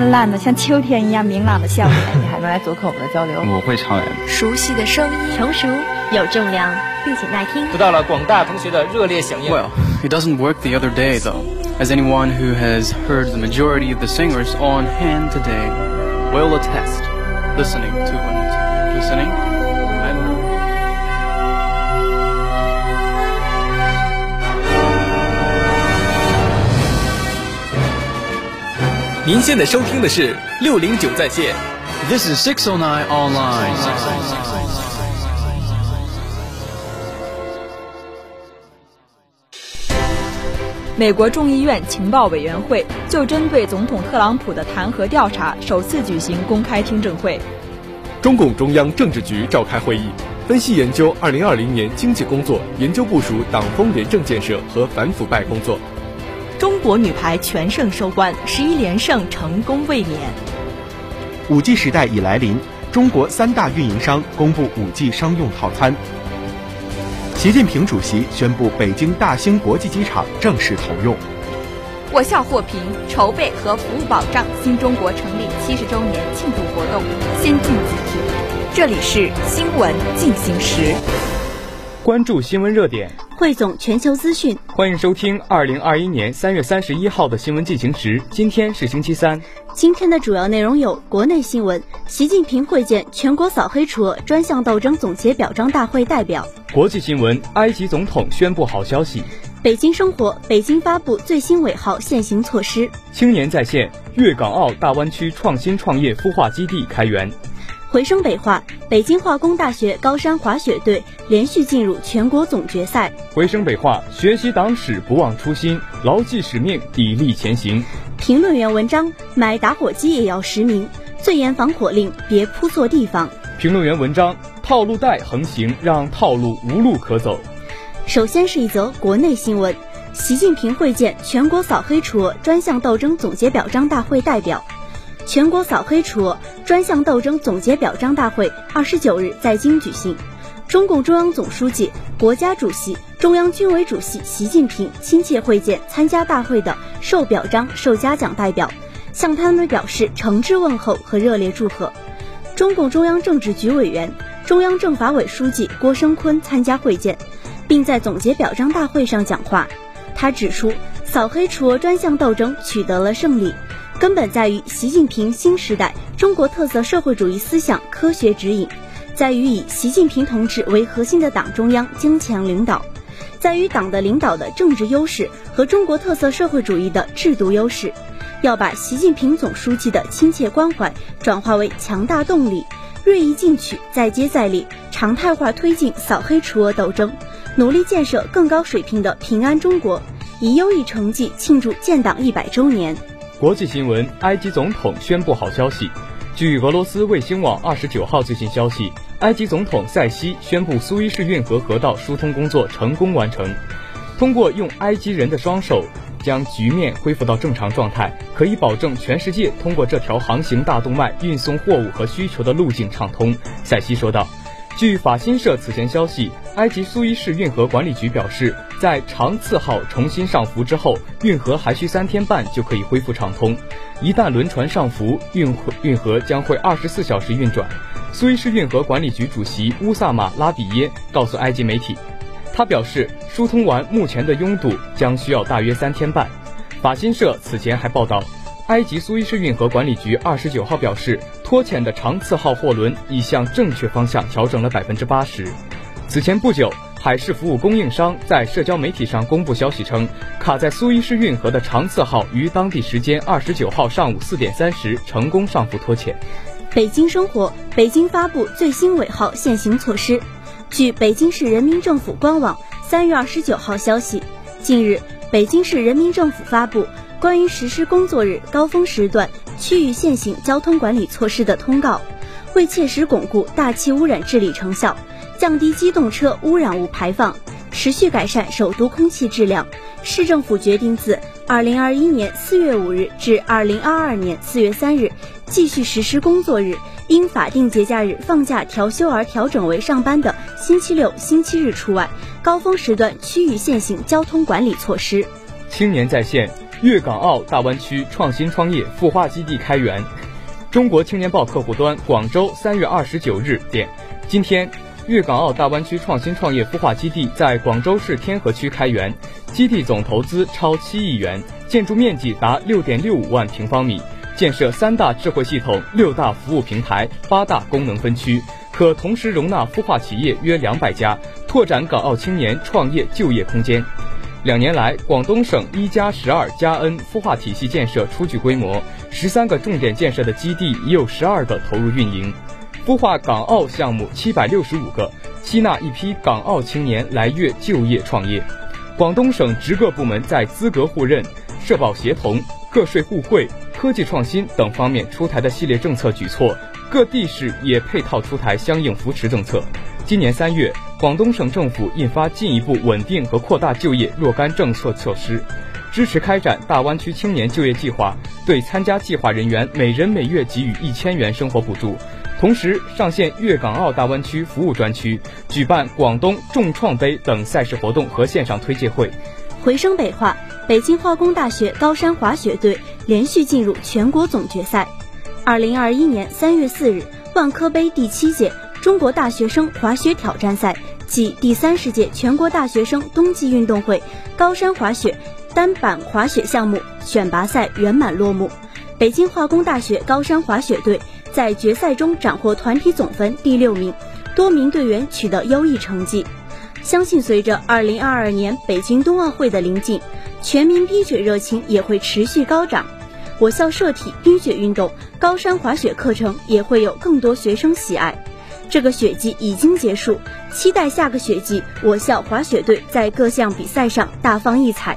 灿烂的像秋天一样明朗的笑脸。你还能来做客我们的交流？我会唱的。熟悉的声音，成熟有重量，并且耐听，得到了广大同学的热烈响应。Well, it doesn't work the other day though, as anyone who has heard the majority of the singers on hand today will attest. Listening to it, listening. 您现在收听的是六零九在线。This is six o nine online 美国众议院情报委员会就针对总统特朗普的弹劾调查首次举行公开听证会。中共中央政治局召开会议，分析研究二零二零年经济工作，研究部署党风廉政建设和反腐败工作。中国女排全胜收官，十一连胜成功卫冕。五 G 时代已来临，中国三大运营商公布五 G 商用套餐。习近平主席宣布北京大兴国际机场正式投用。我校获评筹备和服务保障新中国成立七十周年庆祝活动先进集体。这里是新闻进行时，关注新闻热点，汇总全球资讯。欢迎收听二零二一年三月三十一号的新闻进行时。今天是星期三。今天的主要内容有：国内新闻，习近平会见全国扫黑除恶专项斗争总结表彰大会代表；国际新闻，埃及总统宣布好消息；北京生活，北京发布最新尾号限行措施；青年在线，粤港澳大湾区创新创业孵化基地开源；回声北化，北京化工大学高山滑雪队连续进入全国总决赛；回声北化，学习党史不忘初心，牢记使命，砥砺前行。评论员文章：买打火机也要实名，最严防火令，别铺错地方。评论员文章：套路贷横行，让套路无路可走。首先是一则国内新闻：习近平会见全国扫黑除恶专项斗争总结表彰大会代表。全国扫黑除恶专项斗争总结表彰大会二十九日在京举行，中共中央总书记、国家主席、中央军委主席习近平亲切会见参加大会的受表彰、受嘉奖代表，向他们表示诚挚问候和热烈祝贺。中共中央政治局委员、中央政法委书记郭声琨参加会见，并在总结表彰大会上讲话。他指出，扫黑除恶专项斗争取得了胜利。根本在于习近平新时代中国特色社会主义思想科学指引，在于以习近平同志为核心的党中央坚强领导，在于党的领导的政治优势和中国特色社会主义的制度优势，要把习近平总书记的亲切关怀转化为强大动力，锐意进取，再接再厉，常态化推进扫黑除恶斗争，努力建设更高水平的平安中国，以优异成绩庆祝建党一百周年。国际新闻：埃及总统宣布好消息。据俄罗斯卫星网二十九号最新消息，埃及总统塞西宣布苏伊士运河河道疏通工作成功完成。通过用埃及人的双手将局面恢复到正常状态，可以保证全世界通过这条航行大动脉运送货物和需求的路径畅通。塞西说道。据法新社此前消息，埃及苏伊士运河管理局表示，在长次号重新上浮之后，运河还需三天半就可以恢复畅通。一旦轮船上浮，运运河将会二十四小时运转。苏伊士运河管理局主席乌萨马拉比耶告诉埃及媒体，他表示，疏通完目前的拥堵将需要大约三天半。法新社此前还报道。埃及苏伊士运河管理局二十九号表示，拖欠的长次号货轮已向正确方向调整了百分之八十。此前不久，海事服务供应商在社交媒体上公布消息称，卡在苏伊士运河的长次号于当地时间二十九号上午四点三十成功上浮拖欠。北京生活，北京发布最新尾号限行措施。据北京市人民政府官网三月二十九号消息，近日，北京市人民政府发布。关于实施工作日高峰时段区域限行交通管理措施的通告，为切实巩固大气污染治理成效，降低机动车污染物排放，持续改善首都空气质量，市政府决定自二零二一年四月五日至二零二二年四月三日继续实施工作日因法定节假日放假调休而调整为上班的星期六、星期日除外高峰时段区域限行交通管理措施。青年在线。粤港澳大湾区创新创业孵化基地开园。中国青年报客户端，广州，三月二十九日电，今天，粤港澳大湾区创新创业孵化基地在广州市天河区开园，基地总投资超七亿元，建筑面积达六点六五万平方米，建设三大智慧系统、六大服务平台、八大功能分区，可同时容纳孵化企业约两百家，拓展港澳青年创业就业空间。两年来，广东省一加十二加 N 孵化体系建设初具规模，十三个重点建设的基地已有十二个投入运营，孵化港澳项目七百六十五个，吸纳一批港澳青年来粤就业创业。广东省直各部门在资格互认、社保协同、个税互惠、科技创新等方面出台的系列政策举措，各地市也配套出台相应扶持政策。今年三月。广东省政府印发进一步稳定和扩大就业若干政策措施，支持开展大湾区青年就业计划，对参加计划人员每人每月给予一千元生活补助。同时，上线粤港澳大湾区服务专区，举办广东众创杯等赛事活动和线上推介会。回声北化，北京化工大学高山滑雪队连续进入全国总决赛。二零二一年三月四日，万科杯第七届中国大学生滑雪挑战赛。暨第三十届全国大学生冬季运动会高山滑雪单板滑雪项目选拔赛圆满落幕。北京化工大学高山滑雪队在决赛中斩获团体总分第六名，多名队员取得优异成绩。相信随着二零二二年北京冬奥会的临近，全民冰雪热情也会持续高涨。我校社体冰雪运动高山滑雪课程也会有更多学生喜爱。这个雪季已经结束，期待下个雪季我校滑雪队在各项比赛上大放异彩。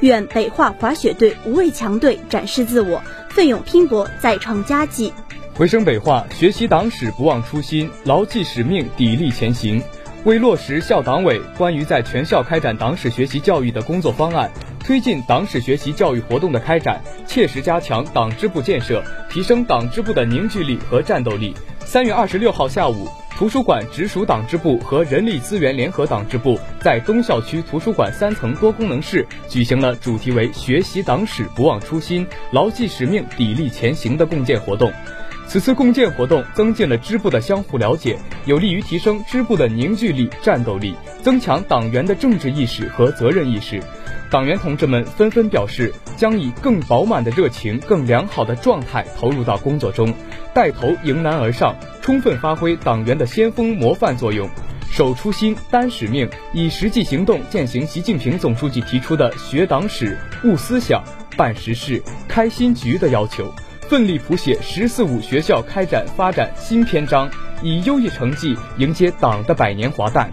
愿北化滑雪队无畏强队展示自我，奋勇拼搏，再创佳绩。回声北化，学习党史不忘初心，牢记使命砥砺前行。为落实校党委关于在全校开展党史学习教育的工作方案，推进党史学习教育活动的开展，切实加强党支部建设，提升党支部的凝聚力和战斗力。三月二十六号下午，图书馆直属党支部和人力资源联合党支部在东校区图书馆三层多功能室举行了主题为“学习党史，不忘初心，牢记使命，砥砺前行”的共建活动。此次共建活动增进了支部的相互了解，有利于提升支部的凝聚力、战斗力，增强党员的政治意识和责任意识。党员同志们纷纷表示，将以更饱满的热情、更良好的状态投入到工作中。带头迎难而上，充分发挥党员的先锋模范作用，守初心、担使命，以实际行动践行习近平总书记提出的“学党史、悟思想、办实事、开新局”的要求，奋力谱写“十四五”学校开展发展新篇章，以优异成绩迎接党的百年华诞。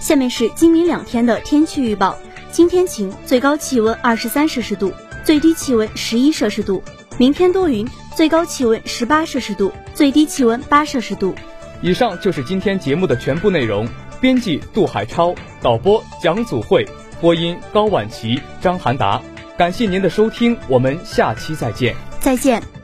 下面是今明两天的天气预报：今天晴，最高气温二十三摄氏度，最低气温十一摄氏度；明天多云。最高气温十八摄氏度，最低气温八摄氏度。以上就是今天节目的全部内容。编辑杜海超，导播蒋祖慧，播音高婉琪、张涵达。感谢您的收听，我们下期再见。再见。